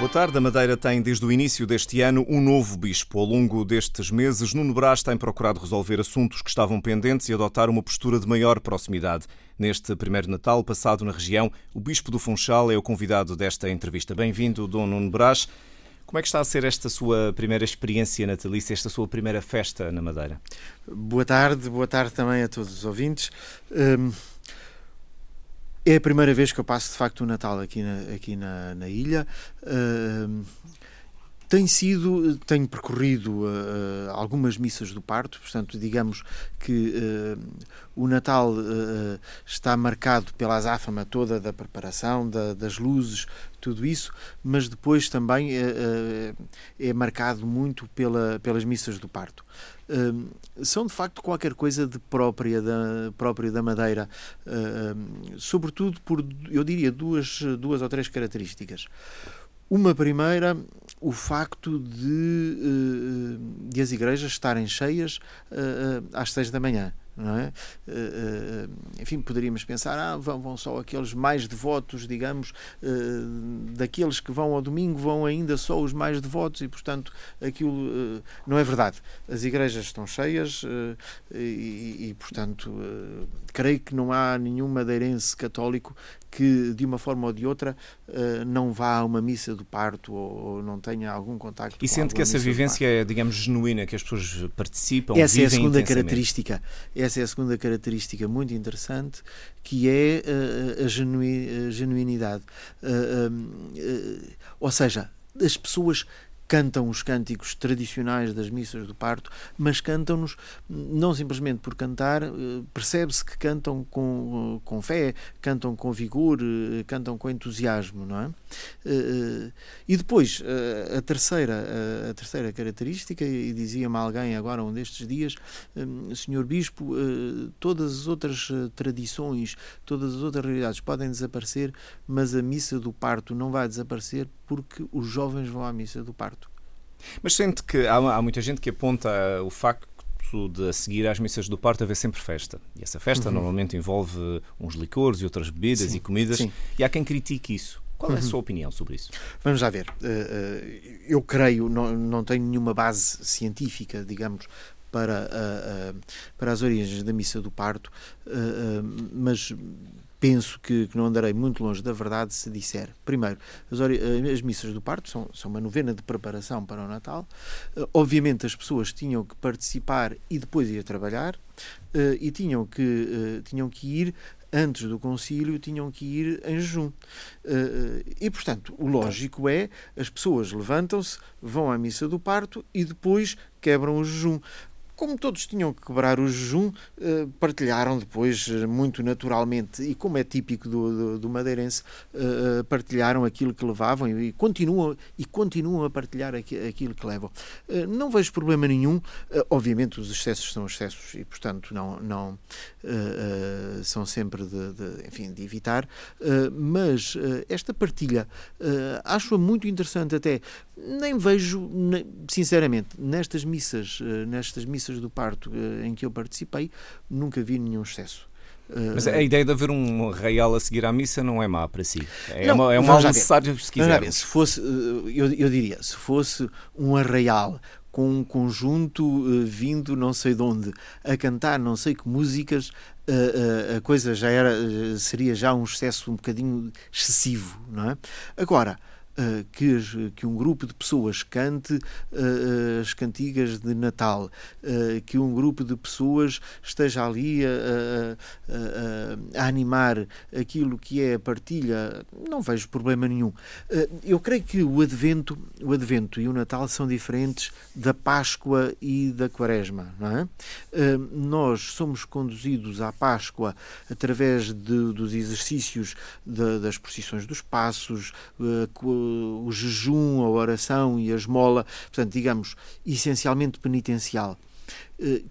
Boa tarde. A Madeira tem, desde o início deste ano, um novo bispo. Ao longo destes meses, Nuno Brás tem procurado resolver assuntos que estavam pendentes e adotar uma postura de maior proximidade. Neste primeiro Natal passado na região, o bispo do Funchal é o convidado desta entrevista. Bem-vindo, Dom Nuno Brás. Como é que está a ser esta sua primeira experiência natalícia, esta sua primeira festa na Madeira? Boa tarde, boa tarde também a todos os ouvintes. Hum, é a primeira vez que eu passo de facto o Natal aqui na, aqui na, na ilha. Uh, tem sido, tenho percorrido uh, algumas missas do parto, portanto, digamos que uh, o Natal uh, está marcado pela azáfama toda da preparação, da, das luzes, tudo isso, mas depois também é marcado muito pela, pelas missas do parto. São de facto qualquer coisa de própria da, própria da Madeira, sobretudo por, eu diria, duas, duas ou três características. Uma primeira, o facto de, de as igrejas estarem cheias às seis da manhã. Não é? enfim, poderíamos pensar, ah, vão, vão só aqueles mais devotos, digamos, daqueles que vão ao domingo, vão ainda só os mais devotos e, portanto, aquilo não é verdade. As igrejas estão cheias e, e portanto, creio que não há nenhum madeirense católico que de uma forma ou de outra uh, não vá a uma missa do parto ou, não tenha algum contacto e sente que essa vivência é digamos genuína que as pessoas participam essa é a segunda característica. Essa é a segunda característica muito interessante que é uh, a, genu a genuinidade. Uh, ou seja as pessoas cantam os cânticos tradicionais das missas do parto, mas cantam-nos não simplesmente por cantar, eh, percebe-se que cantam com, eh, com fé, cantam com vigor, eh, cantam com entusiasmo, não é? E depois, a terceira, a terceira característica, e dizia-me alguém agora um destes dias, Senhor Bispo, todas as outras tradições, todas as outras realidades podem desaparecer, mas a missa do parto não vai desaparecer porque os jovens vão à missa do parto. Mas sente que há, há muita gente que aponta o facto de a seguir às missas do parto haver sempre festa. E essa festa uhum. normalmente envolve uns licores e outras bebidas sim, e comidas. Sim. E há quem critique isso. Qual é a uhum. sua opinião sobre isso? Vamos lá ver. Eh, eh, eu creio, não, não tenho nenhuma base científica, digamos, para, eh, para as origens da missa do parto, mas penso que, que, não andarei muito longe da verdade se disser. Primeiro, as, eh, as, missas do parto são, são uma novena de preparação para o Natal. Uh, obviamente, as pessoas tinham que participar e depois ir trabalhar, uh, e tinham que, uh, tinham que ir antes do concílio tinham que ir em jejum. E, portanto, o lógico é as pessoas levantam-se, vão à missa do parto e depois quebram o jejum como todos tinham que quebrar o jejum, eh, partilharam depois eh, muito naturalmente, e como é típico do, do, do madeirense, eh, partilharam aquilo que levavam e continuam, e continuam a partilhar aquilo que levam. Não vejo problema nenhum, obviamente os excessos são excessos e, portanto, não, não são sempre de, de enfim, de evitar, mas esta partilha acho-a muito interessante até, nem vejo, sinceramente, nestas missas, nestas missas do parto eh, em que eu participei, nunca vi nenhum excesso. Eh, Mas a ideia de haver um arraial a seguir à missa não é má para si. É, não, uma, é um mal necessário se quiser. Se fosse, eh, eu, eu diria, se fosse um arraial com um conjunto uh, vindo não sei de onde a cantar não sei que músicas, uh, uh, a coisa já era, seria já um excesso um bocadinho excessivo, não é? Agora, uh, que, que, um grupo de pessoas cante uh, as cantigas de Natal, que um grupo de pessoas esteja ali a, a, a, animar aquilo que é a partilha, não vejo problema nenhum. eu creio que o Advento, o Advento e o Natal são diferentes da Páscoa e da Quaresma, não é? nós somos conduzidos à Páscoa através de, dos exercícios de, das procissões dos passos, o jejum, a oração e a esmola, portanto, digamos, essencialmente penitencial. Eh,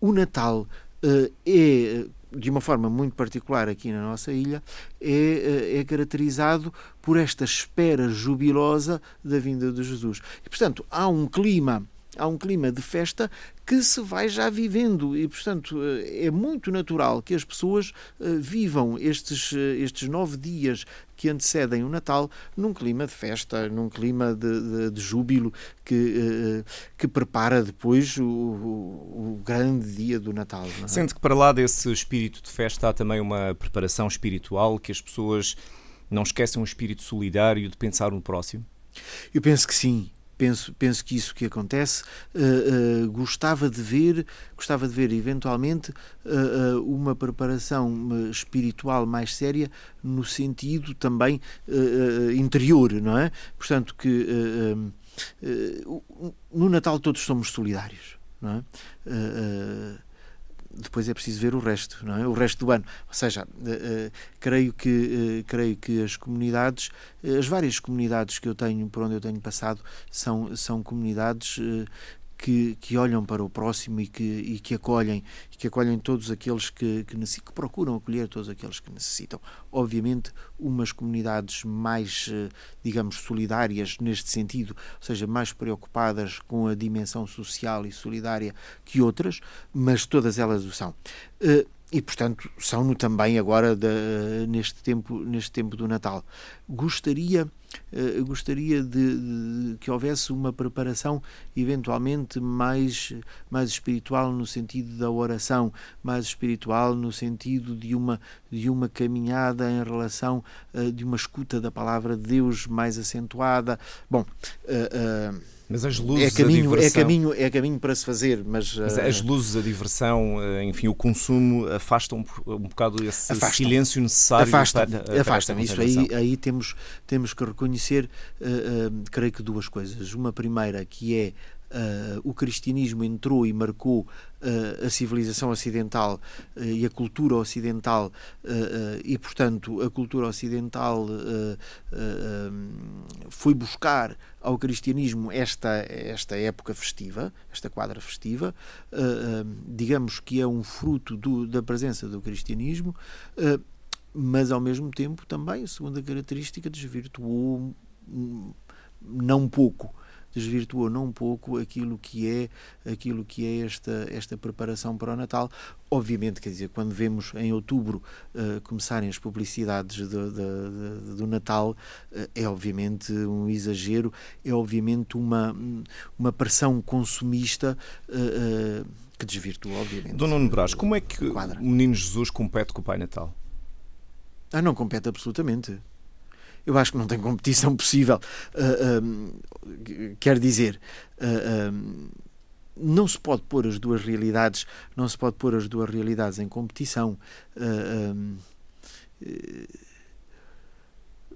o Natal eh, é de uma forma muito particular aqui na nossa ilha, é, eh, é, caracterizado por esta espera jubilosa da vinda de Jesus. E, portanto, há um clima há um clima de festa que se vai já vivendo e, portanto, é muito natural que as pessoas vivam estes, estes nove dias que antecedem o Natal num clima de festa, num clima de, de, de júbilo que, que prepara depois o, o, o grande dia do Natal. É? Sente que para lá desse espírito de festa há também uma preparação espiritual que as pessoas não esquecem um espírito solidário de pensar no próximo? Eu penso que sim penso, penso que isso que acontece. Uh, uh, gostava de ver, gostava de ver eventualmente uh, uma preparação espiritual mais séria no sentido também interior, não é? Portanto que no Natal todos somos solidários, não é? Depois é preciso ver o resto, não é? O resto do ano. Ou seja, uh, uh, creio que uh, creio que as comunidades, as várias comunidades que eu tenho por onde eu tenho passado são são comunidades que, que olham para o próximo e que, e que acolhem e que acolhem todos aqueles que, que, que, procuram acolher todos aqueles que necessitam. Obviamente, umas comunidades mais, eh, digamos, solidárias neste sentido, ou seja, mais preocupadas com a dimensão social e solidária que outras, mas todas elas o são. Uh, e portanto são-no também agora neste tempo neste tempo do Natal. Gostaria uh, gostaria de, de, que houvesse uma preparação eventualmente mais mais espiritual no sentido da oração mais espiritual no sentido de uma de uma caminhada em relação uh, de uma escuta da palavra de Deus mais acentuada. Bom uh, mas as luzes, é caminho, a diversão... é caminho, é caminho para se fazer, mas, mas as eh, luzes, a diversão, eh, enfim, o consumo afastam um, bocado esse afastam. silêncio necessário. Afastam, para, afastam. Isso aí, aí temos temos que reconhecer, uh, uh, creio que duas coisas. Uma primeira que é Uh, o cristianismo entrou e marcou uh, a civilização ocidental uh, e a cultura ocidental e portanto a cultura ocidental foi buscar ao cristianismo esta esta época festiva esta quadra festiva digamos que é um fruto do, da presença do cristianismo mas ao mesmo tempo também a segunda característica desvirtuou hum, não pouco desvirtuou não um pouco aquilo que é aquilo que é esta esta preparação para o Natal. Obviamente, quer dizer, quando vemos em outubro uh, começarem as publicidades do, do, do Natal, uh, é obviamente um exagero, é obviamente uma uma pressão consumista uh, que desvirtua, obviamente. Dona Nuno Brás, como é que o Menino Jesus compete com o Pai Natal? Ah, não compete absolutamente eu acho que não tem competição possível. Uh, uh, quer dizer, uh, não se pode pôr as duas realidades, não se pode pôr as duas realidades em competição.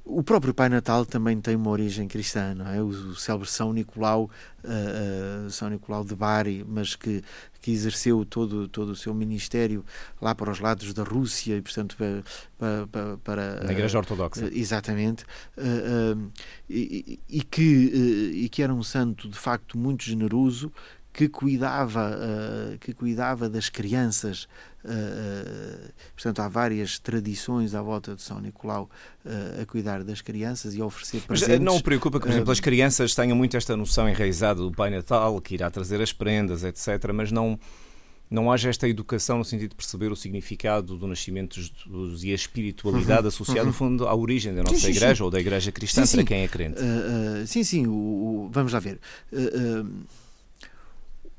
O próprio Pai Natal também tem uma origem cristã, não é? O célebre São Nicolau, uh, uh, São Nicolau de Bari, mas que, que exerceu todo, todo o seu ministério lá para os lados da Rússia e, portanto, para. para, para Na Igreja Ortodoxa. Uh, exatamente. E, e, que, e que era um santo, de facto, muito generoso, que cuidava, uh, que cuidava das crianças. Uh, portanto, há várias tradições à volta de São Nicolau a cuidar das crianças e a oferecer presentes. Mas não preocupa que, por exemplo, as crianças tenham muito esta noção enraizada do Pai Natal, que irá trazer as prendas, etc., mas não não haja esta educação no sentido de perceber o significado do nascimento dos, e a espiritualidade uhum, associada, uhum. no fundo, à origem da nossa sim, igreja sim. ou da igreja cristã, sim, para quem é crente. Uh, uh, sim, sim, o, o, vamos lá ver. Uh,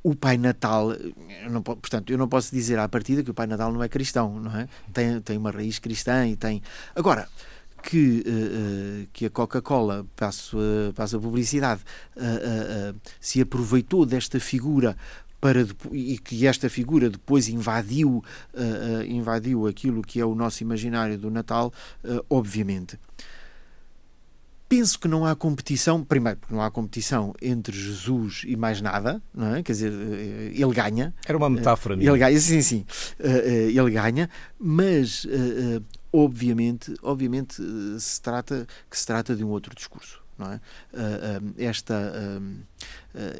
o Pai Natal, eu não, portanto, eu não posso dizer à partida que o Pai Natal não é cristão, não é? Tem, tem uma raiz cristã e tem. Agora, que, uh, que a Coca-Cola, passo, uh, passo a publicidade, uh, se aproveitou desta figura para e que esta figura depois invadiu, invadiu aquilo que é o nosso imaginário do Natal, obviamente. Penso que não há competição, primeiro, porque não há competição entre Jesus e mais nada, não é? Quer dizer, eh, ele ganha. Era uma metáfora, não Ele ganha, sim, sim. Eh, eh, ele ganha, mas obviamente, obviamente se trata que se trata de um outro discurso. Não é? esta,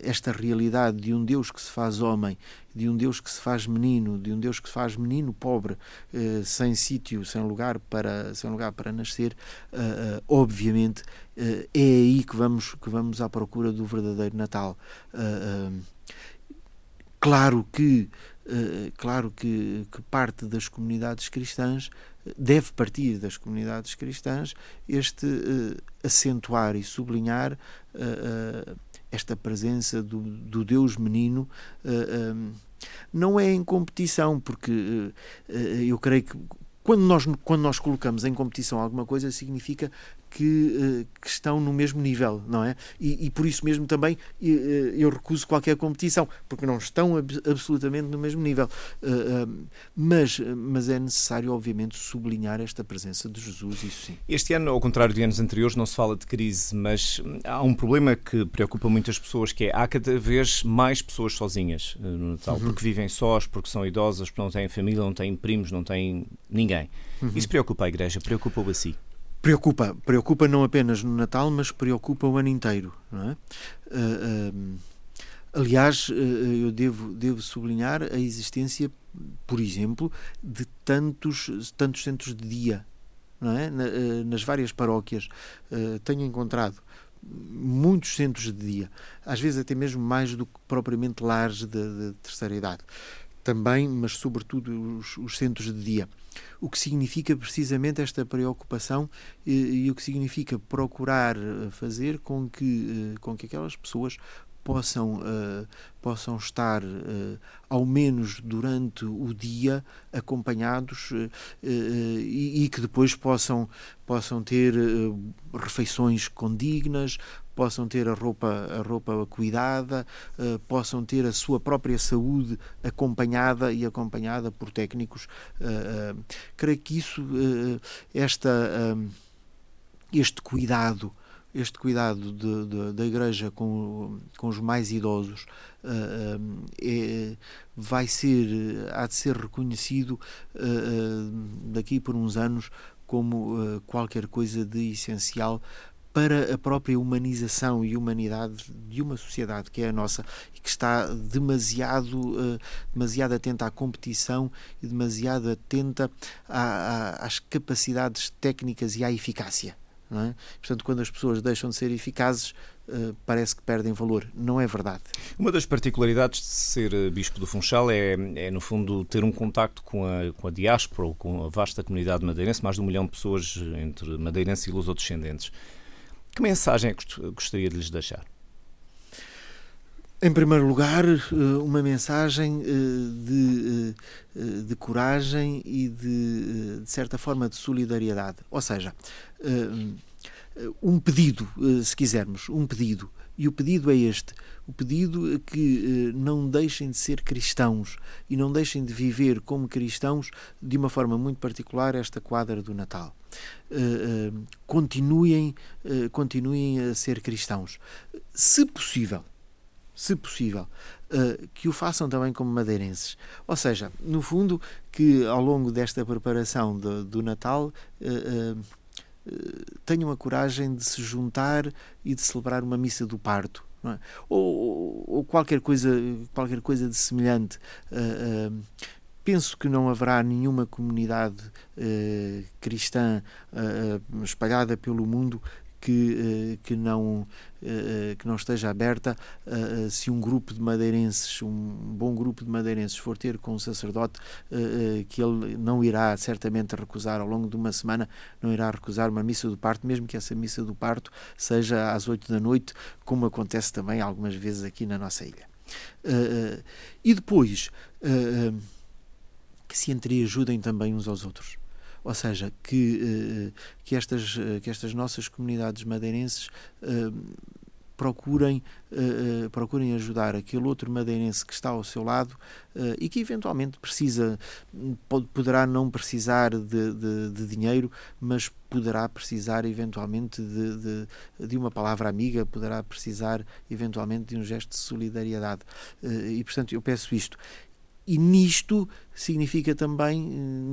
esta realidade de um Deus que se faz homem, de um Deus que se faz menino, de um Deus que se faz menino pobre, sem sítio, sem lugar para, sem lugar para nascer, obviamente é aí que vamos, que vamos à procura do verdadeiro Natal. Claro que claro que, que, parte das comunidades cristãs deve partir das comunidades cristãs este uh, acentuar e sublinhar uh, esta presença do, do Deus menino um, não é em competição porque eu creio que quando nós, quando nós colocamos em competição alguma coisa, significa que, eh, que, estão no mesmo nível, não é? E, e, por isso mesmo também eh, eu recuso qualquer competição, porque não estão ab absolutamente no mesmo nível. Eh, mas, mas é necessário, obviamente, sublinhar esta presença de Jesus, isso sim. Este ano, ao contrário de anos anteriores, não se fala de crise, mas há um problema que preocupa muitas pessoas, que é há cada vez mais pessoas sozinhas no Natal, uhum. porque vivem sós, porque são idosas, porque não têm família, não têm primos, não têm ninguém. Uhum. Isso preocupa a Igreja, preocupa-o a si? Preocupa, preocupa não apenas no Natal, mas preocupa o ano inteiro. Não é? Uh, aliás, uh, eu devo, devo sublinhar a existência, por exemplo, de tantos, tantos centros de dia não é? Na, nas várias paróquias. tenho encontrado muitos centros de dia, às vezes até mesmo mais do que propriamente lares de, de terceira idade. Também, mas sobretudo os, os centros de dia. O que significa precisamente esta preocupação e, e, o que significa procurar eh, fazer com que, eh, com que aquelas pessoas possam, uh, possam estar, uh, ao menos durante o dia, acompanhados uh, e, e, que depois possam, possam ter refeições condignas, possam ter a roupa, a roupa cuidada, uh, possam ter a sua própria saúde acompanhada e acompanhada por técnicos. Uh, uh, creio que isso, esta, este cuidado este cuidado de, de, da Igreja com, com os mais idosos uh, uh, é, vai ser, há de ser reconhecido uh, daqui por uns anos como qualquer coisa de essencial para a própria humanização e humanidade de uma sociedade que é a nossa e que está demasiado, uh, demasiado atenta à competição e demasiado atenta à, à, às capacidades técnicas e à eficácia. É? Portanto, quando as pessoas deixam de ser eficazes, uh, parece que perdem valor. Não é verdade. Uma das particularidades de ser eh, Bispo do Funchal é, é no fundo, ter um contacto com a, com a diáspora ou com a vasta comunidade madeirense, mais de um milhão de pessoas entre madeirenses e lusodescendentes. Que mensagem é que gostaria de lhes deixar? Em primeiro lugar, eh, uma mensagem eh, de, eh, de coragem e de, de, certa forma, de solidariedade. Ou seja, um pedido, se quisermos, um pedido. E o pedido é este: o pedido é que não deixem de ser cristãos e não deixem de viver como cristãos de uma forma muito particular esta quadra do Natal. Continuem, continuem a ser cristãos. Se possível, se possível, que o façam também como madeirenses. Ou seja, no fundo, que ao longo desta preparação de, do Natal tenham a coragem de se juntar e de celebrar uma missa do parto. É? Ou, ou, qualquer coisa qualquer coisa de semelhante uh, uh, penso que não haverá nenhuma comunidade uh, cristã espalhada pelo mundo que, uh, que, não, que não esteja aberta se um grupo de madeirenses, um bom grupo de madeirenses for ter com um sacerdote que ele não irá certamente recusar ao longo de uma semana, não irá recusar uma missa do parto, mesmo que essa missa do parto seja às oito da noite, como acontece também algumas vezes aqui na nossa ilha. e depois que se entreajudem também uns aos outros. Ou seja, que, eh, que, estas, eh, que estas nossas comunidades madeirenses eh, procurem, procurem ajudar aquele outro madeirense que está ao seu lado e que eventualmente precisa, poderá não precisar de, de, de dinheiro, mas poderá precisar eventualmente de, de, de, uma palavra amiga, poderá precisar eventualmente de um gesto de solidariedade. e portanto eu peço isto e nisto significa também,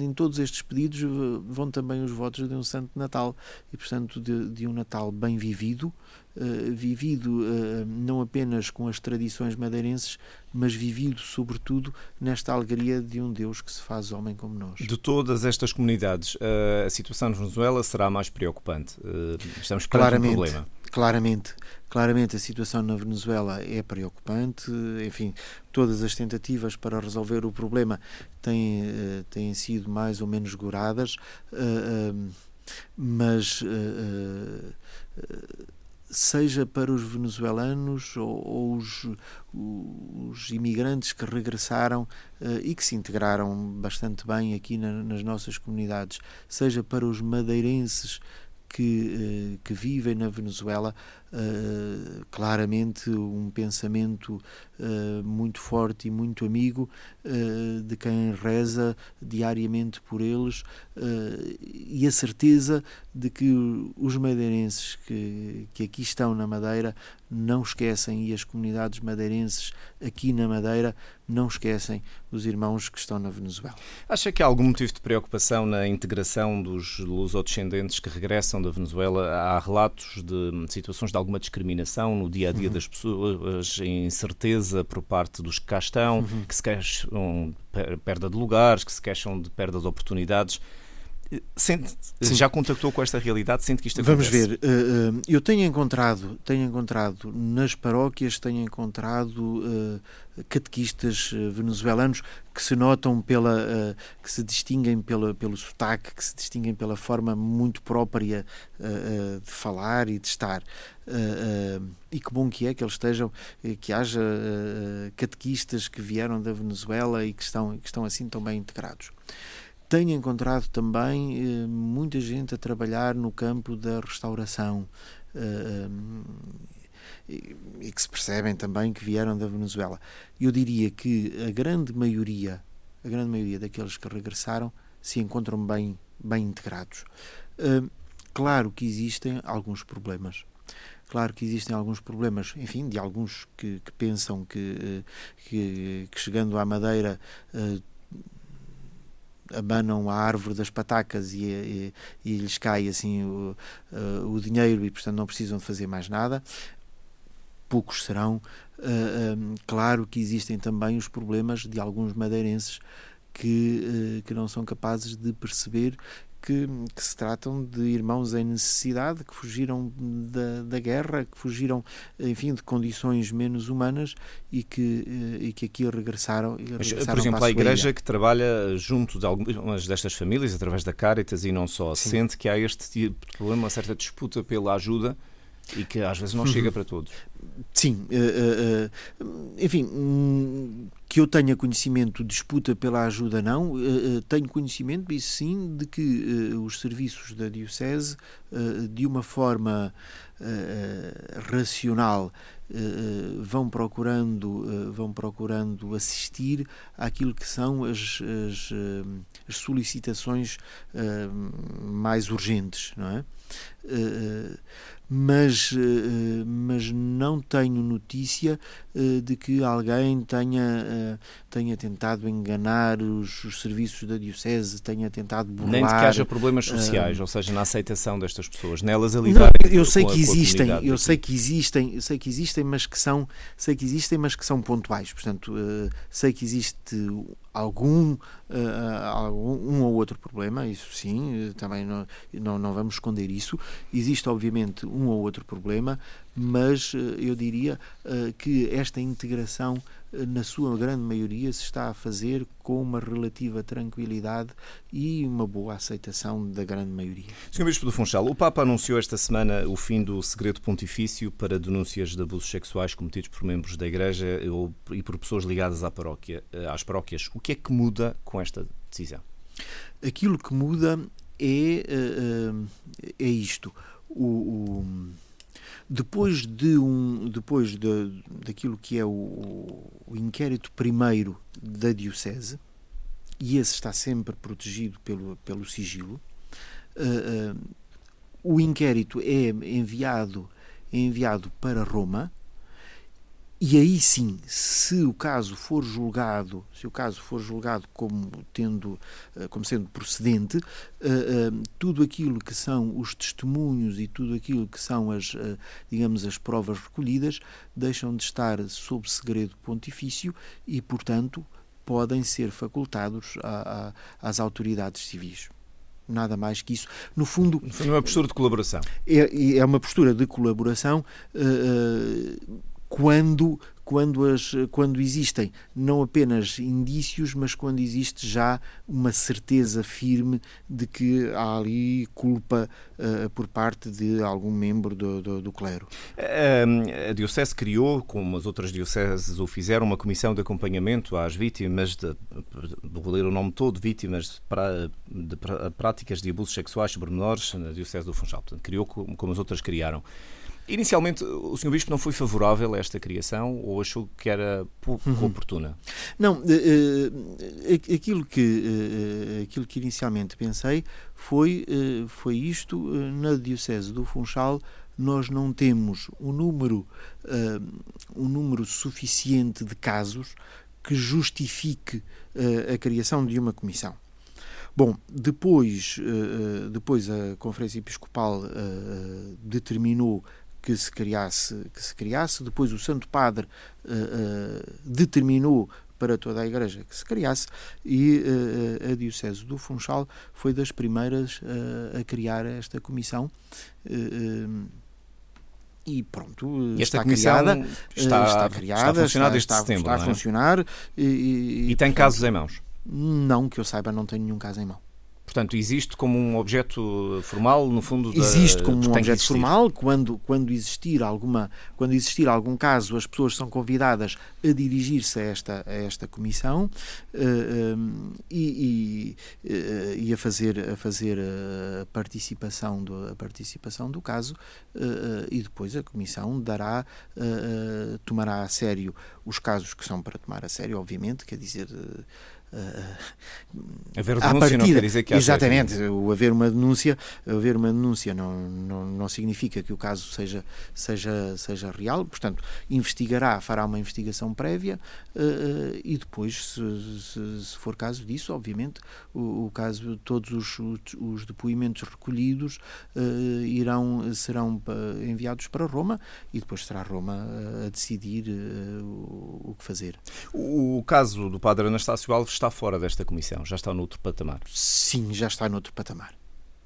em todos estes pedidos, vão também os votos de um Santo Natal e, portanto, de, de um Natal bem vivido, uh, vivido uh, não apenas com as tradições madeirenses, mas vivido, sobretudo, nesta alegria de um Deus que se faz homem como nós. De todas estas comunidades, uh, a situação na Venezuela será mais preocupante. estamos perante Claramente. um problema. Claramente, claramente a situação na Venezuela é preocupante. Enfim, todas as tentativas para resolver o problema têm, uh, têm sido mais ou menos goradas, uh, uh, mas seja para os venezuelanos ou, ou os, os, imigrantes que regressaram e que se integraram bastante bem aqui na, nas nossas comunidades, seja para os madeirenses que, que vivem na Venezuela, uh, claramente um pensamento uh, muito forte e muito amigo uh, de quem reza diariamente por eles e a certeza de que os madeirenses que, que aqui estão na Madeira não esquecem e as comunidades madeirenses aqui na Madeira não esquecem os irmãos que estão na Venezuela. Acha que há algum motivo de preocupação na integração dos lusodescendentes que regressam da Venezuela? Há relatos de situações de alguma discriminação no dia a dia uhum. das pessoas, incerteza por parte dos que cá estão, uhum. que se queixam de perda de lugares, que se queixam de perda de oportunidades. Sente, já contactou com esta realidade? Sente que isto acontece? Vamos ver. Eh, eh, eu tenho encontrado, tenho encontrado nas paróquias, tenho encontrado eh, catequistas venezuelanos que se notam pela, que se distinguem pela, pelo sotaque, que se distinguem pela forma muito própria de falar e de estar. E que bom que é que eles estejam, que haja catequistas que vieram da Venezuela e que estão, que estão assim tão bem integrados. Tenho encontrado também eh, muita gente a trabalhar no campo da restauração eh, e, e, que se percebem também que vieram da Venezuela. Eu diria que a grande maioria, a grande maioria daqueles que regressaram se encontram bem, bem integrados. Eh, claro que existem alguns problemas. Claro que existem alguns problemas, enfim, de alguns que, que pensam que, que, que, chegando à Madeira abanam a árvore das patacas e, e, e lhes cai assim o, uh, o dinheiro e portanto não precisam de fazer mais nada. Poucos serão. Uh, eh, um, claro que existem também os problemas de alguns madeirenses que, que não são capazes de perceber que, que, se tratam de irmãos em necessidade, que fugiram da, da guerra, que fugiram, enfim, de condições menos humanas e que, eh, e que aqui regressaram. Mas, regressaram por exemplo, a, a Igreja que trabalha junto de algumas destas famílias, através da Caritas e não só, Sim. sente que há este tipo de problema, uma certa disputa pela ajuda e que às vezes não chega uhum. para todos. Sim, uh, uh, enfim, um, que eu tenha conhecimento, disputa pela ajuda não, uh, tenho conhecimento, isso sim, de que os serviços da Diocese, de uma forma racional, vão procurando vão procurando assistir àquilo que são as, as, as solicitações mais urgentes, não é? Mas, eh, mas não tenho notícia eh, de que alguém tenha, eh, tenha tentado enganar os, os serviços da Diocese, tenha tentado burlar. Nem de que haja problemas sociais, uh, ou seja, na aceitação destas pessoas, nelas a lidar. Eu sei que existem, eu sei que existem, eu sei que existem, mas que são, sei que existem, mas que são pontuais. Portanto, sei que existe algum, algum um ou outro problema, isso sim, também não, não, não vamos esconder isso. Existe, obviamente, um ou outro problema, mas eu diria que esta integração na sua grande maioria, se está a fazer com uma relativa tranquilidade e uma boa aceitação da grande maioria. Sr. Bispo do Funchal, o Papa anunciou esta semana o fim do segredo pontifício para denúncias de abusos sexuais cometidos por membros da Igreja e por pessoas ligadas à paróquia, eh, às paróquias. O que é que muda com esta decisão? Aquilo que muda é, eh, eh, é isto. o, o depois de um, depois de, daquilo que é o, o inquérito primeiro da diocese, e esse está sempre protegido pelo, pelo sigilo, uh, uh, o inquérito é enviado, é enviado para Roma e aí sim, se o caso for julgado, se o caso for julgado como tendo, uh, como sendo procedente, uh, tudo aquilo que são os testemunhos e tudo aquilo que são as, digamos, as provas recolhidas deixam de estar sob segredo pontifício e, portanto, podem ser facultados a, a, às autoridades civis nada mais que isso. No fundo. É uma postura de colaboração. É, é uma postura de colaboração uh, quando quando, as, quando existem não apenas indícios, mas quando existe já uma certeza firme de que há ali culpa uh, por parte de algum membro do, do, do clero. A, Diocese criou, como as outras dioceses o fizeram, uma comissão de acompanhamento às vítimas, de, vou ler o nome todo, vítimas de, práticas de abusos sexuais sobre menores na Diocese do Funchal. Portanto, criou como as outras criaram. Inicialmente, o Sr. Bispo não foi favorável a esta criação ou achou que era pouco uhum. oportuna? Não, uh, aquilo, que, uh, aquilo que inicialmente pensei foi, uh, foi isto. na Diocese do Funchal, nós não temos um número, um número suficiente de casos que justifique a criação de uma comissão. Bom, depois, depois a Conferência Episcopal determinou que se criasse, que se criasse. Depois o Santo Padre uh, uh, determinou para toda a Igreja que se criasse e uh, a Diocese do Funchal foi das primeiras a criar esta comissão. e pronto, esta está criada, está, está criada, está a funcionar desde está, setembro. Está a é? funcionar. E, e, e tem portanto, casos em mãos? Não, que eu saiba, não tenho nenhum caso em mão. Portanto, existe como um objeto formal, no fundo, da, existe como um objeto formal quando quando existir alguma quando existir algum caso, as pessoas são convidadas a dirigir-se a esta a esta comissão uh, eh, um, eh, e, e, uh, e, a fazer a fazer a participação do a participação do caso uh, e depois a comissão dará tomará a sério os casos que são para tomar a sério, obviamente, quer dizer haver denúncia partida, não quer dizer que Exatamente, o haver uma denúncia, haver uma denúncia não, não, não significa que o caso seja, seja, seja real, portanto, investigará, fará uma investigação prévia uh, e depois, se, se, se, for caso disso, obviamente, o, o caso, todos os, os, os depoimentos recolhidos uh, irão, serão enviados para Roma e depois será Roma a decidir o, o que fazer. O, o caso do padre Anastácio Alves está está fora desta comissão, já está noutro patamar. Sim, já está noutro patamar.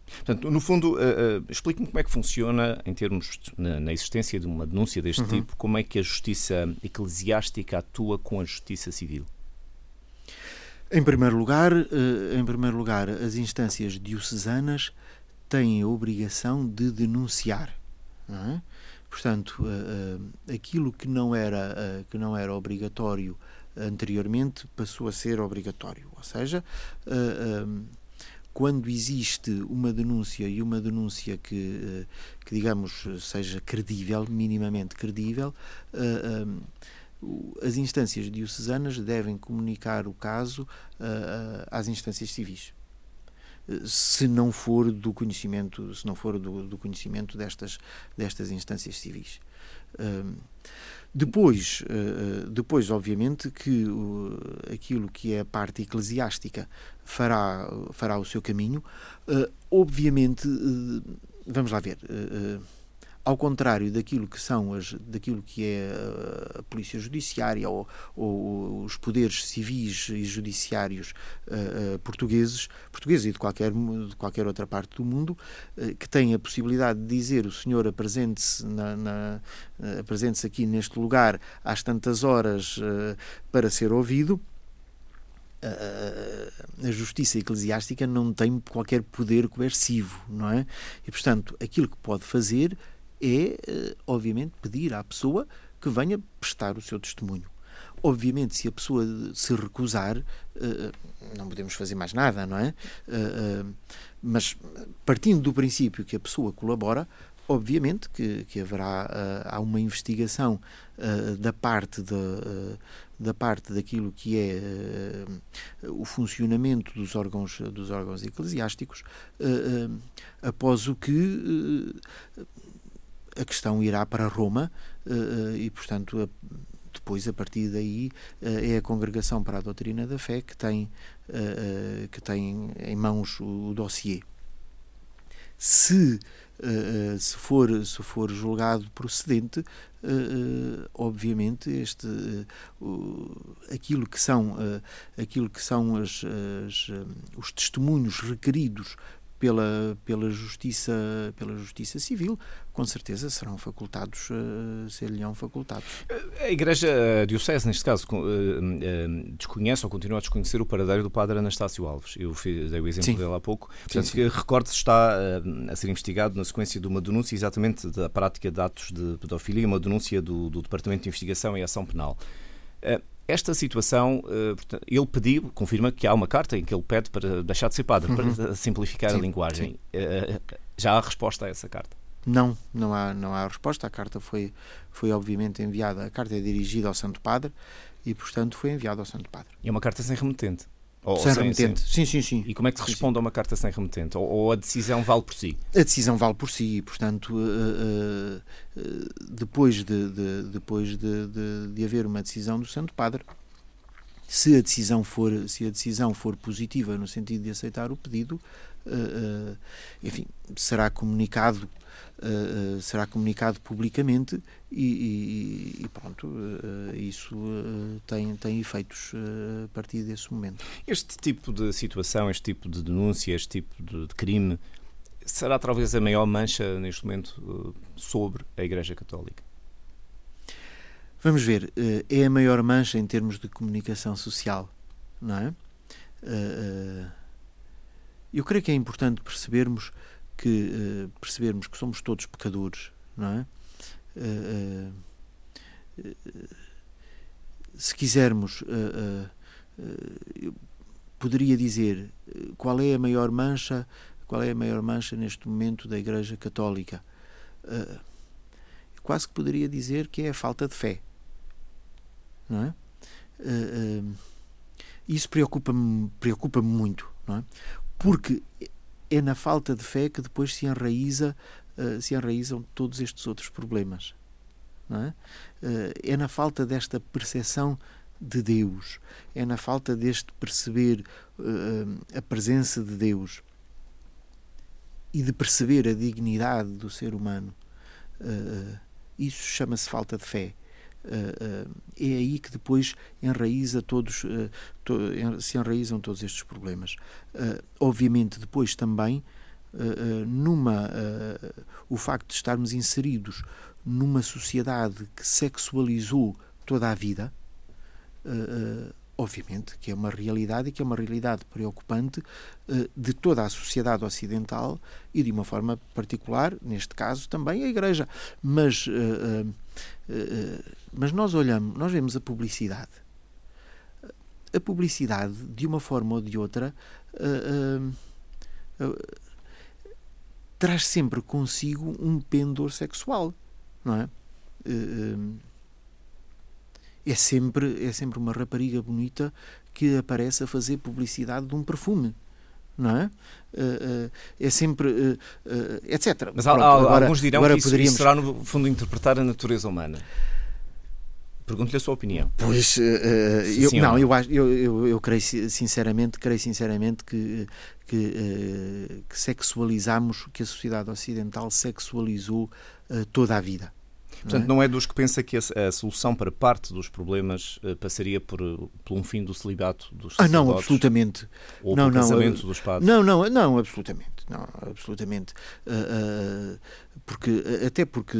Portanto, no fundo, uh, uh, explique-me como é que funciona, em termos na, na, existência de uma denúncia deste uhum. tipo, como é que a justiça eclesiástica atua com a justiça civil? Em primeiro lugar, uh, em primeiro lugar, as instâncias diocesanas têm a obrigação de denunciar. É? Portanto, aquilo que não era que não era obrigatório anteriormente passou a ser obrigatório. Ou seja, uh, quando existe uma denúncia e uma denúncia que, uh, que digamos, seja credível, minimamente credível, as instâncias diocesanas devem comunicar o caso às instâncias civis se não for do conhecimento se não for do, do conhecimento destas destas instâncias civis depois, eh, eh, depois obviamente, que aquilo que é a parte eclesiástica fará, fará o seu caminho. Eh, obviamente, vamos lá ver ao contrário daquilo que são as, daquilo que é a polícia judiciária ou, ou os poderes civis e judiciários uh, uh, portugueses, portugueses e de qualquer, de qualquer outra parte do mundo, uh, que têm a possibilidade de dizer o senhor apresente-se na, na apresente-se aqui neste lugar às tantas horas para ser ouvido. a justiça eclesiástica não tem qualquer poder coercivo, não é? E, portanto, aquilo que pode fazer é, eh, obviamente, pedir à pessoa que venha prestar o seu testemunho. Obviamente, se a pessoa se recusar, eh, não podemos fazer mais nada, não é? Eh, mas partindo do princípio que a pessoa colabora, obviamente que, que haverá há uma investigação da parte de, da parte daquilo que é o funcionamento dos órgãos dos órgãos eclesiásticos após o que a questão irá para Roma eh, eh, e, portanto, depois, a partir daí, é a Congregação para a Doutrina da Fé que tem, que tem em mãos o dossiê. Se se, for, se for julgado procedente, obviamente este, aquilo que são, aquilo que são as, as, os testemunhos requeridos pela, pela, justiça, pela justiça civil, com certeza serão facultados, uh, ser-lhe-ão facultados. A Igreja Diocese, neste caso, desconhece ou continua a desconhecer o paradeiro do padre Anastácio Alves. Eu dei o exemplo sim. dele há pouco. Portanto, recorde-se, está a ser investigado na sequência de uma denúncia exatamente da prática de atos de pedofilia, uma denúncia do, do Departamento de Investigação e Ação Penal. Esta situação, eh, ele pediu, confirma que há uma carta em que ele pede para deixar de ser padre, uhum. para simplificar sim, a linguagem. Sim. Eh, já há resposta a essa carta? Não, não há, não há resposta. A carta foi, foi obviamente enviada. A carta é dirigida ao Santo Padre e, portanto, foi enviada ao Santo Padre. E é uma carta sem remetente? Ou, sem, sem remetente, sim, sim, sim. E como é que se sim, responde sim. a uma carta sem remetente? Ou, ou, a decisão vale por si? A decisão vale por si e, portanto, uh, uh, depois, de, de depois de, de, de, haver uma decisão do Santo Padre, se a decisão for, se a decisão for positiva no sentido de aceitar o pedido, enfim, será comunicado Uh, será comunicado publicamente e, e, e pronto, uh, isso uh, tem, tem efeitos a partir desse momento. Este tipo de situação, este tipo de denúncia, este tipo de, de crime, será talvez a maior mancha neste momento sobre a Igreja Católica? Vamos ver, é a maior mancha em termos de comunicação social, não é? Eu creio que é importante percebermos que uh, percebermos que somos todos pecadores, não é? Uh, se quisermos, poderia dizer qual é a maior mancha, qual é a maior mancha neste momento da Igreja Católica. quase que poderia dizer que é a falta de fé, não é? isso preocupa-me preocupa muito, não é? Porque é na falta de fé que depois se enraiza uh, se enraizam todos estes outros problemas. É? Uh, é na falta desta percepção de Deus, é na falta deste perceber uh, a presença de Deus e de perceber a dignidade do ser humano. isso chama-se falta de fé. Uh, uh, é aí que depois enraiza todos, to, se enraizam todos estes problemas. obviamente, depois também, numa, o facto de estarmos inseridos numa sociedade que sexualizou toda a vida, obviamente que é uma realidade e que é uma realidade preocupante uh, de toda a sociedade ocidental e de uma forma particular, neste caso também a Igreja. Mas, uh, uh, mas nós olhamos, nós vemos a publicidade. A publicidade, de uma forma ou de outra, traz sempre consigo um pendor sexual, não é? É sempre, é sempre uma rapariga bonita que aparece a fazer publicidade de um perfume. Não é? Uh, uh, é sempre. Uh, etc. Mas há, Pronto, há, agora, alguns dirão que isso, poderíamos... isso será, no fundo, interpretar a natureza humana. Pergunto-lhe a sua opinião. Pois, uh, eu, sim, não, eu, acho, eu, eu, eu, creio sinceramente, creio sinceramente que, que, uh, que sexualizamos, que a sociedade ocidental sexualizou uh, toda a vida. Portanto, não é? não é dos que pensa que a, a, solução para parte dos problemas uh, passaria por, por um fim do celibato dos Ah, não, absolutamente. Ou não, não, casamento uh, dos padres? Não, não, não, absolutamente. Não, absolutamente. Uh, porque, até porque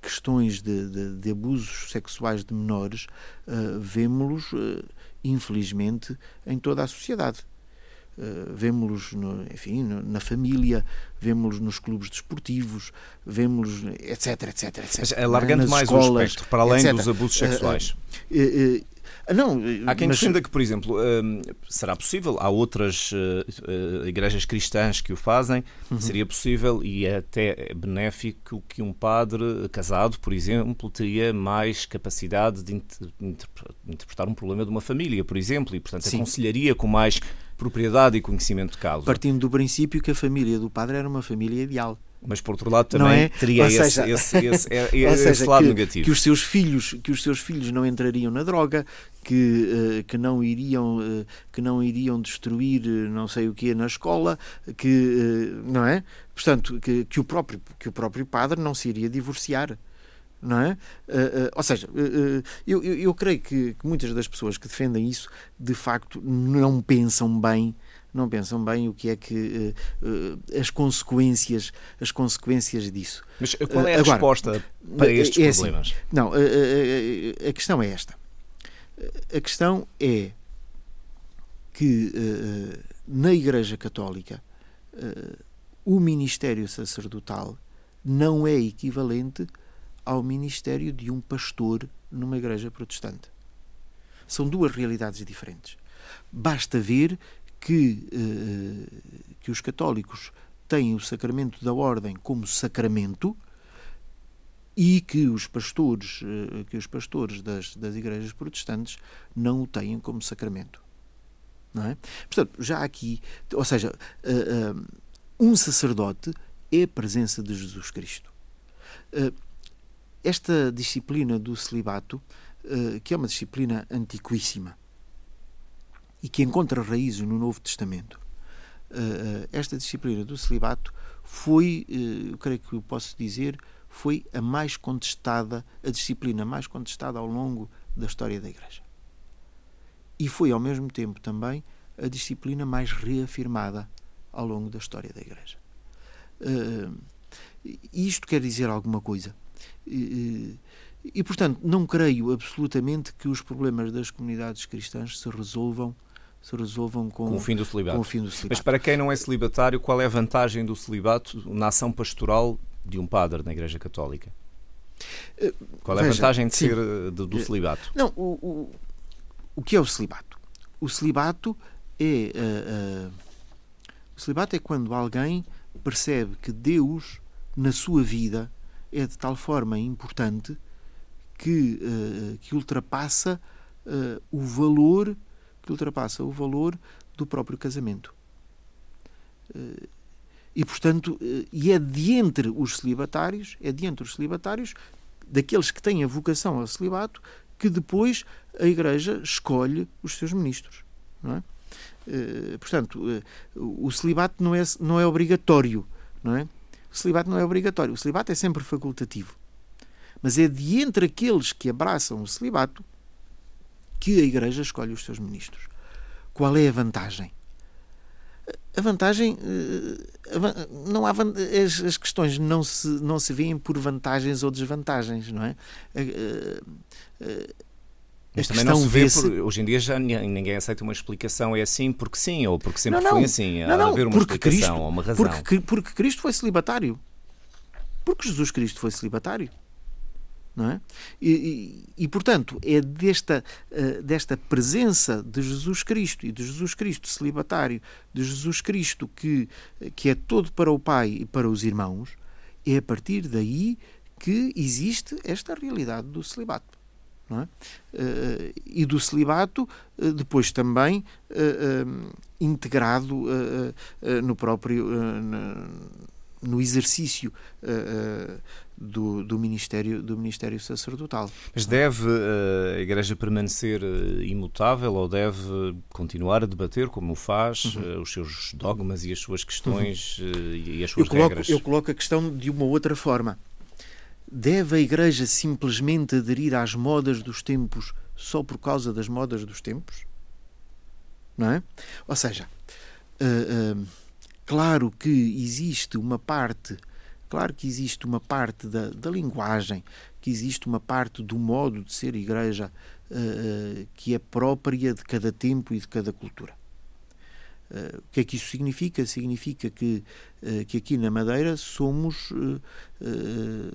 questões de, de, de, abusos sexuais de menores vemos-los, infelizmente, em toda a sociedade. Uh, vemos-los enfim, no, na família, vemos-los nos clubes desportivos, vemos etc, etc, etc. Mas alargando mais escolas, o espectro, para além etc. dos abusos eh, sexuais. Uh, uh, não, há quem mas... defenda que, por exemplo, hum, será possível, há outras uh, igrejas cristãs que o fazem, uhum. seria possível e é até benéfico que um padre casado, por exemplo, teria mais capacidade de inter interpretar um problema de uma família, por exemplo, e, portanto, Sim. aconselharia com mais propriedade e conhecimento de causa. Partindo do princípio que a família do padre era uma família ideal. Mas por outro lado também é? teria esse, seja, esse, esse, esse, esse lado que, negativo. Que os seus filhos, que os seus filhos não entrariam na droga, que, uh, que não iriam uh, que não iriam destruir uh, não sei o que na escola, que não é? Portanto, que, que o próprio que o próprio padre não se iria divorciar não é? Uh, uh, ou seja, uh, eu, eu, eu, creio que, que, muitas das pessoas que defendem isso, de facto, não pensam bem, não pensam bem o que é que as consequências, as consequências disso. Mas qual é a Agora, resposta para estes é assim, problemas? Assim, não, a questão é esta. A questão é que na Igreja Católica o ministério sacerdotal não é equivalente ao ministério de um pastor numa igreja protestante. São duas realidades diferentes. Basta ver que, uh, que os católicos têm o sacramento da ordem como sacramento e que os pastores, uh, que os pastores das, das igrejas protestantes não o têm como sacramento. Não é? Portanto, já aqui, ou seja, uh, um sacerdote é a presença de Jesus Cristo. Esta disciplina do celibato, eh, que é uma disciplina antiquíssima e que encontra raízes no Novo Testamento, eh, eh, esta disciplina do celibato foi, eu creio que eu posso dizer, foi a mais contestada, a disciplina mais contestada ao longo da história da Igreja. E foi, ao mesmo tempo, também a disciplina mais reafirmada ao longo da história da Igreja. Uh, isto quer dizer alguma coisa. E, e, portanto, não creio absolutamente que os problemas das comunidades cristãs se resolvam se resolvam com, com, o fim do celibato. com o fim do celibato. Mas para quem não é celibatário, qual é a vantagem do celibato na ação pastoral de um padre na Igreja Católica? Eh, qual é a vantagem de ser eh, do, do celibato? Não, o, o, o que é o celibato? O celibato é uh, uh, o celibato é quando alguém percebe que Deus na sua vida é de tal forma importante que, uh, que ultrapassa uh, o valor que ultrapassa o valor do próprio casamento. Uh, e, portanto, e é de entre os celibatários, é de entre os celibatários, daqueles que têm a vocação ao celibato, que depois a Igreja escolhe os seus ministros. Não é? portanto, o celibato não é, não é obrigatório, não é? O celibato não é obrigatório, o celibato é sempre facultativo. Mas é de entre aqueles que abraçam o celibato que a Igreja escolhe os seus ministros. Qual é a vantagem? A vantagem. Eh, não há, as, questões não se, não se veem por vantagens ou desvantagens, não é? Eh, eh, mas também não se vê, por, hoje em dia já ninguém aceita uma explicação, é assim porque sim, ou porque sempre não, não, foi assim. Há não, não, haver uma explicação Cristo, ou uma razão. Porque, porque Cristo foi celibatário. Porque Jesus Cristo foi celibatário. Não é? E, e, e, portanto, é desta, uh, desta presença de Jesus Cristo e de Jesus Cristo celibatário, de Jesus Cristo que, que é todo para o Pai e para os irmãos, é a partir daí que existe esta realidade do celibato é? Uh, e do celibato, uh, depois também uh, integrado no próprio no exercício do, do, ministério do ministério sacerdotal. Mas deve a Igreja permanecer imutável ou deve continuar a debater como faz uhum. os seus dogmas e as suas questões uhum. e as suas eu coloco, regras? Eu coloco a questão de uma outra forma. Deve a Igreja simplesmente aderir às modas dos tempos só por causa das modas dos tempos? Não é? Ou seja, uh, uh, claro que existe uma parte, claro que existe uma parte da, da linguagem, que existe uma parte do modo de ser Igreja uh, que é própria de cada tempo e de cada cultura. Uh, o que é que isso significa? Significa que, uh, que aqui na Madeira somos, uh,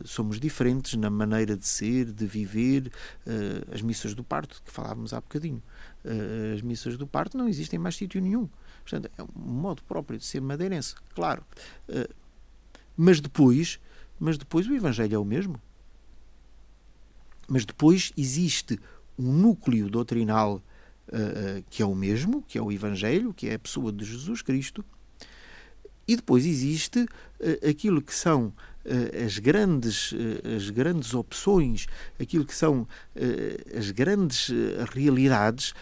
somos diferentes na maneira de ser, de viver. as missas do parto, que falávamos há bocadinho, as missas do parto não existem em mais sítio nenhum. Portanto, é um modo próprio de ser madeirense, claro. mas depois, mas depois o Evangelho é o mesmo. Mas depois existe um núcleo doutrinal que é o mesmo, que é o Evangelho, que é a pessoa de Jesus Cristo, E depois existe aquilo que são as grandes, as grandes opções, aquilo que são as grandes realidades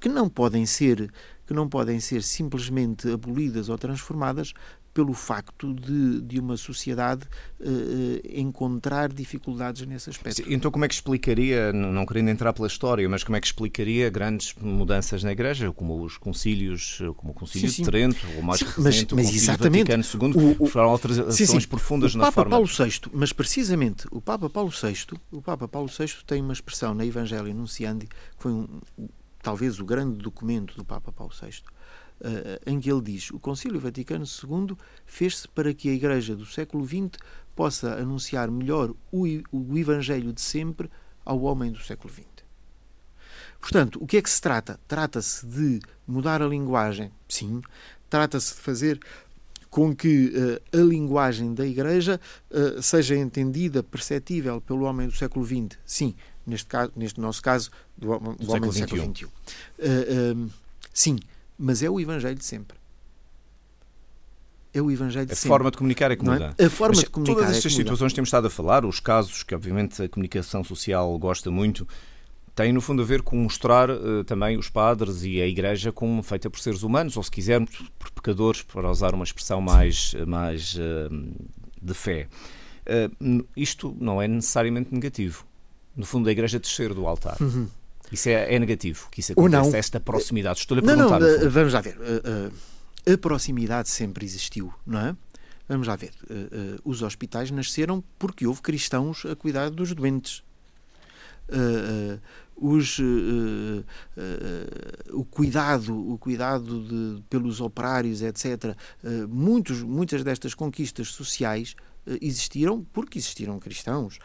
que não podem ser que não podem ser simplesmente abolidas ou transformadas pelo facto de, de uma sociedade uh, encontrar dificuldades nesse aspecto. Então, como é que explicaria, não querendo entrar pela história, mas como é que explicaria grandes mudanças na Igreja, como os concílios, como o Concílio sim, sim. de Trento, ou mais sim, recente, mas, mas exatamente, Vaticano II, o, o, foram alterações profundas o na Papa forma... Paulo VI, mas precisamente o Papa Paulo VI, o Papa Paulo VI tem uma expressão na Evangelho Nunciandi, que foi um, talvez o grande documento do Papa Paulo VI, em que ele diz: o Concílio Vaticano II fez-se para que a Igreja do século XX possa anunciar melhor o, o Evangelho de sempre ao homem do século XX. Portanto, o que é que se trata? Trata-se de mudar a linguagem, sim. Trata-se de fazer com que uh, a linguagem da Igreja uh, seja entendida, perceptível pelo homem do século XX, sim. Neste, caso, neste nosso caso, do, do, do homem do século XXI. Uh, sim, mas é o Evangelho de sempre. É o Evangelho de a sempre. A forma de comunicar é que é? muda. É? A forma mas de comunicar todas é estas é situações que temos estado a falar, os casos que obviamente a comunicação social gosta muito, têm no fundo a ver com mostrar uh, também os padres e a Igreja como feita por seres humanos, ou se quisermos, por pecadores, para usar uma expressão mais, mais uh, de fé. Uh, isto não é necessariamente negativo. No fundo, a Igreja descer do altar. Uhum. Isso é, é negativo, que isso acontece, esta proximidade. Estou-lhe a perguntar. Não, não, vamos lá ver. a proximidade sempre existiu, não é? Vamos lá ver. os hospitais nasceram porque houve cristãos a cuidar dos doentes. os, o cuidado, o cuidado de, pelos operários, etc. muitos, muitas destas conquistas sociais existiram porque existiram cristãos.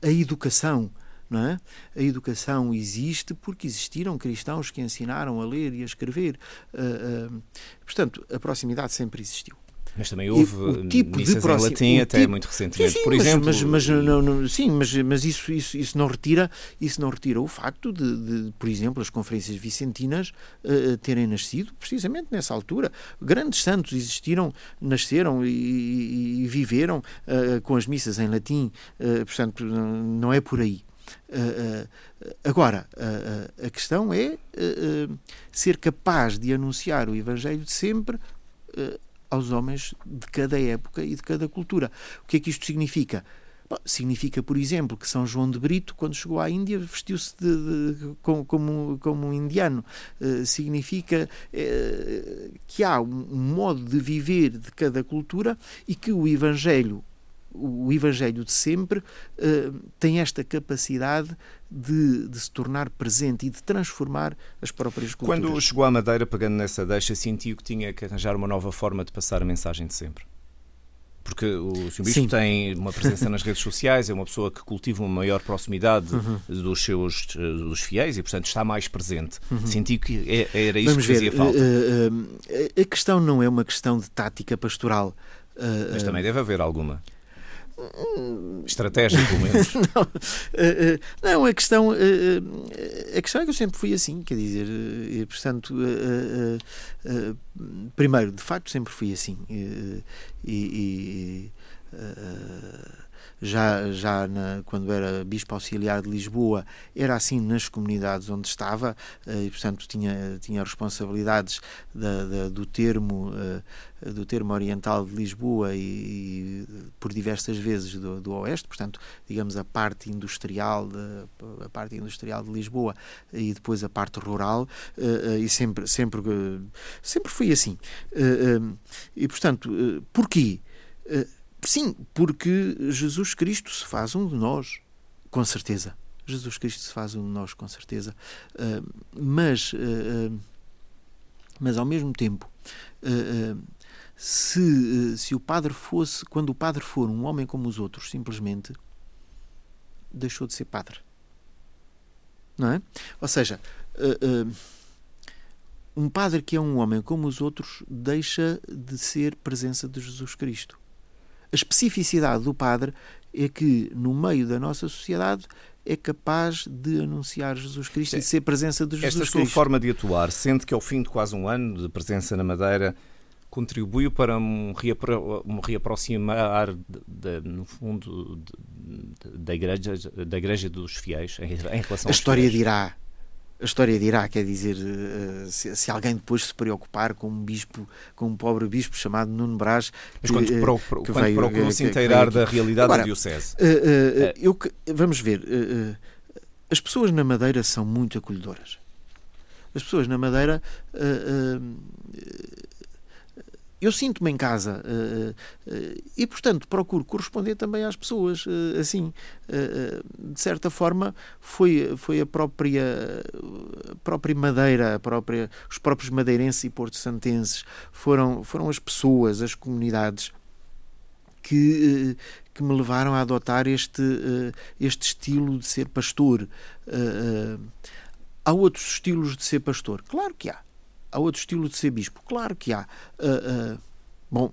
a educação não é? A educação existe porque existiram cristãos que ensinaram a ler e a escrever. Uh, uh, portanto, a proximidade sempre existiu. Mas também houve tipo missas de proxim... em latim até tipo... muito recentemente, sim, sim, por mas, exemplo. Mas, mas, não, não, sim, mas, mas isso, isso, isso, não retira, isso não retira o facto de, de por exemplo, as conferências vicentinas uh, terem nascido precisamente nessa altura. Grandes santos existiram, nasceram e, e, e viveram uh, com as missas em latim, uh, portanto, não é por aí. Uh, uh, agora, uh, a questão é ser capaz de anunciar o Evangelho de sempre aos homens de cada época e de cada cultura. O que é que isto significa? Bom, significa, por exemplo, que São João de Brito, quando chegou à Índia, vestiu-se como, como, como, um indiano. significa que há um modo de viver de cada cultura e que o Evangelho o Evangelho de sempre uh, tem esta capacidade de, de, se tornar presente e de transformar as próprias culturas. Quando chegou à Madeira, pegando nessa deixa, sentiu que tinha que arranjar uma nova forma de passar a mensagem de sempre? Porque o Sr. Bispo tem uma presença nas redes sociais, é uma pessoa que cultiva uma maior proximidade uhum. dos seus dos fiéis e, portanto, está mais presente. Uhum. Senti que é, era isso Vamos que fazia ver, falta. Uh, uh, a questão não é uma questão de tática pastoral. Mas também deve haver alguma. Estratégia, pelo menos. não, uh, uh, não, a questão, uh, a questão é que eu sempre fui assim, quer dizer, e, portanto, primeiro, de facto, sempre fui assim. e, e já, já na, quando era Bispo Auxiliar de Lisboa, era assim nas comunidades onde estava, eh, e portanto tinha, tinha responsabilidades da, da, do termo eh, do termo oriental de Lisboa e, e por diversas vezes do, do, Oeste, portanto, digamos a parte industrial de, a parte industrial de Lisboa e depois a parte rural eh, e sempre sempre sempre fui assim. E portanto porquê Sim, porque Jesus Cristo se faz um de nós, com certeza. Jesus Cristo se faz um de nós, com certeza. Uh, mas, uh, mas, ao mesmo tempo, uh, se, se o padre fosse, quando o padre for um homem como os outros, simplesmente deixou de ser padre. Não é? Ou seja, um padre que é um homem como os outros deixa de ser presença de Jesus Cristo. A especificidade do padre é que, no meio da nossa sociedade, é capaz de anunciar Jesus Cristo Sim. e de ser presença de Jesus Esta Cristo. Esta sua forma de atuar, sente que ao fim de quase um ano de presença na Madeira, contribuiu para um, reapro um reaproximar, de, de, no fundo, de, da, igreja, da igreja dos fiéis em, em relação A história fiéis. dirá a história dirá, quer dizer, eh, se, se, alguém depois se preocupar com um bispo, com um pobre bispo chamado Nuno Brás. Mas quando, pro, pro, quando veio, procurou se inteirar da realidade Agora, da Diocese. Uh, uh, eu, vamos ver, as pessoas na Madeira são muito acolhedoras. As pessoas na Madeira eu sinto-me em casa uh, uh, e, portanto, procuro corresponder também às pessoas. Assim, de certa forma, foi, foi a própria, a própria Madeira, a própria, os próprios madeirenses e porto-santenses foram, foram as pessoas, as comunidades que, que me levaram a adotar este, este estilo de ser pastor. há outros estilos de ser pastor? Claro que há Há outro estilo de ser bispo? Claro que há. Uh, uh, bom,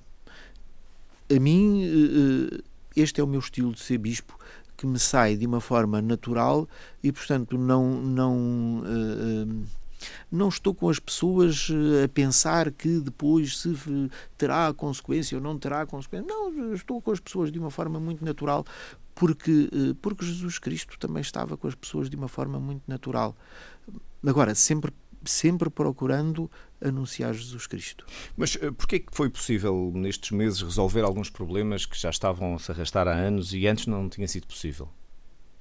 a mim, uh, este é o meu estilo de ser bispo, que me sai de uma forma natural e, portanto, não. não não estou com as pessoas a pensar que depois se terá consequência ou não terá consequência. Não, estou com as pessoas de uma forma muito natural, porque, porque Jesus Cristo também estava com as pessoas de uma forma muito natural. Agora, sempre sempre procurando anunciar Jesus Cristo. Mas uh, porquê que foi possível nestes meses resolver alguns problemas que já estavam a se arrastar há anos e antes não tinha sido possível?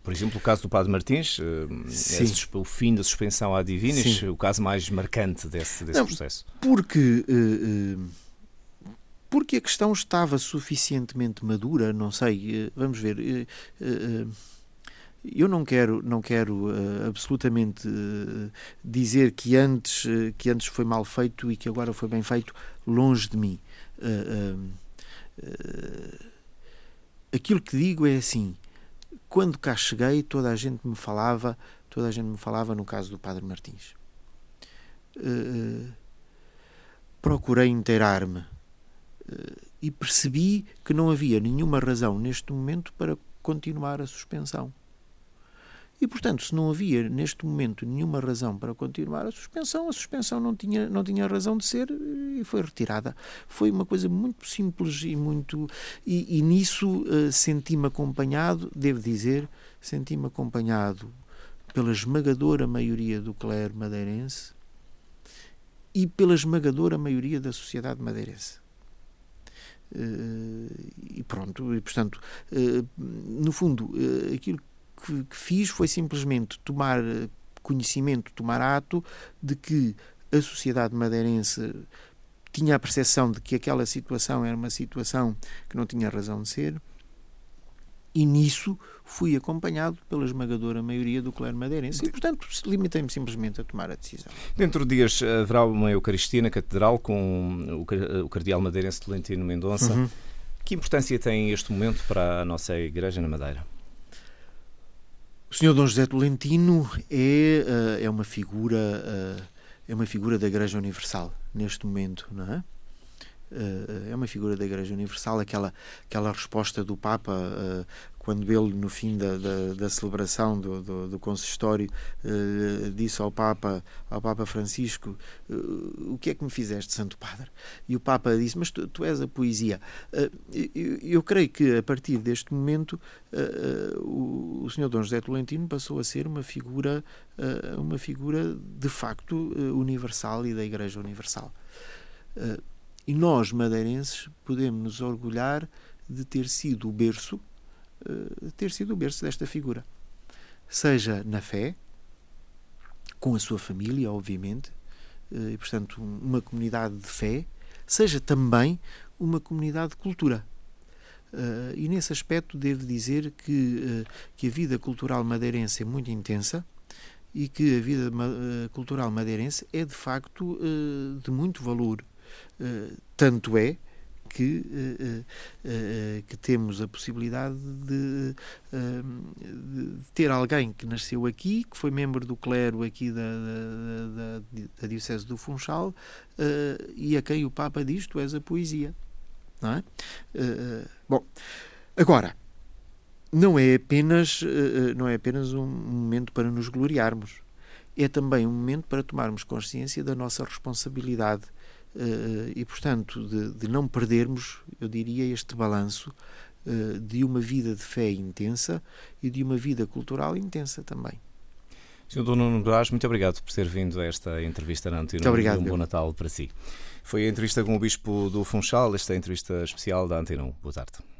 Por exemplo, o caso do Padre Martins, é o fim da suspensão à Divinis, Sim. o caso mais marcante desse, desse não, processo. Porque, uh, porque a questão estava suficientemente madura, não sei, vamos ver eu não quero, não quero uh, absolutamente uh, dizer que antes, uh, que antes foi mal feito e que agora foi bem feito, longe de mim. aquilo que digo é assim: quando cá cheguei, toda a gente me falava, toda a gente me falava no caso do Padre Martins. procurei inteirar-me e percebi que não havia nenhuma razão neste momento para continuar a suspensão. E, portanto, se não havia neste momento nenhuma razão para continuar a suspensão, a suspensão não tinha, não tinha razão de ser e foi retirada. Foi uma coisa muito simples e muito. E, e nisso uh, senti-me acompanhado, devo dizer, senti-me acompanhado pela esmagadora maioria do clero madeirense e pela esmagadora maioria da sociedade madeirense. Uh, e pronto, e portanto, uh, no fundo, uh, aquilo que, que fiz foi simplesmente tomar conhecimento, tomar ato de que a sociedade madeirense tinha a percepção de que aquela situação era uma situação que não tinha razão de ser, e nisso fui acompanhado pela esmagadora maioria do clero madeirense e, portanto, limitei-me simplesmente a tomar a decisão. Dentro de dias haverá uma Eucaristia na Catedral com o cardeal madeirense Tolentino Mendonça. Uhum. Que importância tem este momento para a nossa Igreja na Madeira? O Senhor Dom José Tolentino é, uh, é uma figura uh, é uma figura da Igreja Universal neste momento, não é? Uh, é uma figura da Igreja Universal, aquela, aquela resposta do Papa quando ele, no fim da, da, da celebração do, do, do consistório, uh, disse ao Papa, ao Papa Francisco: uh, O que é que me fizeste, Santo Padre? E o Papa disse: Mas tu, tu és a poesia. Eu, eu, creio que a partir deste momento o, o Senhor Dom José Tolentino passou a ser uma figura, uma figura de facto universal e da Igreja Universal. e nós, madeirenses, podemos nos orgulhar de ter sido o berço eh, ter sido o berço desta figura. Seja na fé, com a sua família, obviamente, eh, e portanto uma comunidade de fé, seja também uma comunidade de cultura. Uh, e nesse aspecto devo dizer que, que a vida cultural madeirense é muito intensa e que a vida cultural madeirense é de facto de muito valor. tanto é que, uh, uh, que temos a possibilidade de, de, ter alguém que nasceu aqui, que foi membro do clero aqui da, da, da, da Diocese do Funchal e a quem o Papa diz: Tu és a poesia. Não é? bom, agora. Não é apenas não é apenas um momento para nos gloriarmos, é também um momento para tomarmos consciência da nossa responsabilidade e, portanto, de, de, não perdermos, eu diria, este balanço de uma vida de fé intensa e de uma vida cultural intensa também. Sr. Nuno Brás, muito obrigado por ter vindo a esta entrevista na Antena. Muito obrigado. Um bom Natal para si. Foi a entrevista com o Bispo do Funchal, esta é a entrevista especial da Antena 1. Boa tarde.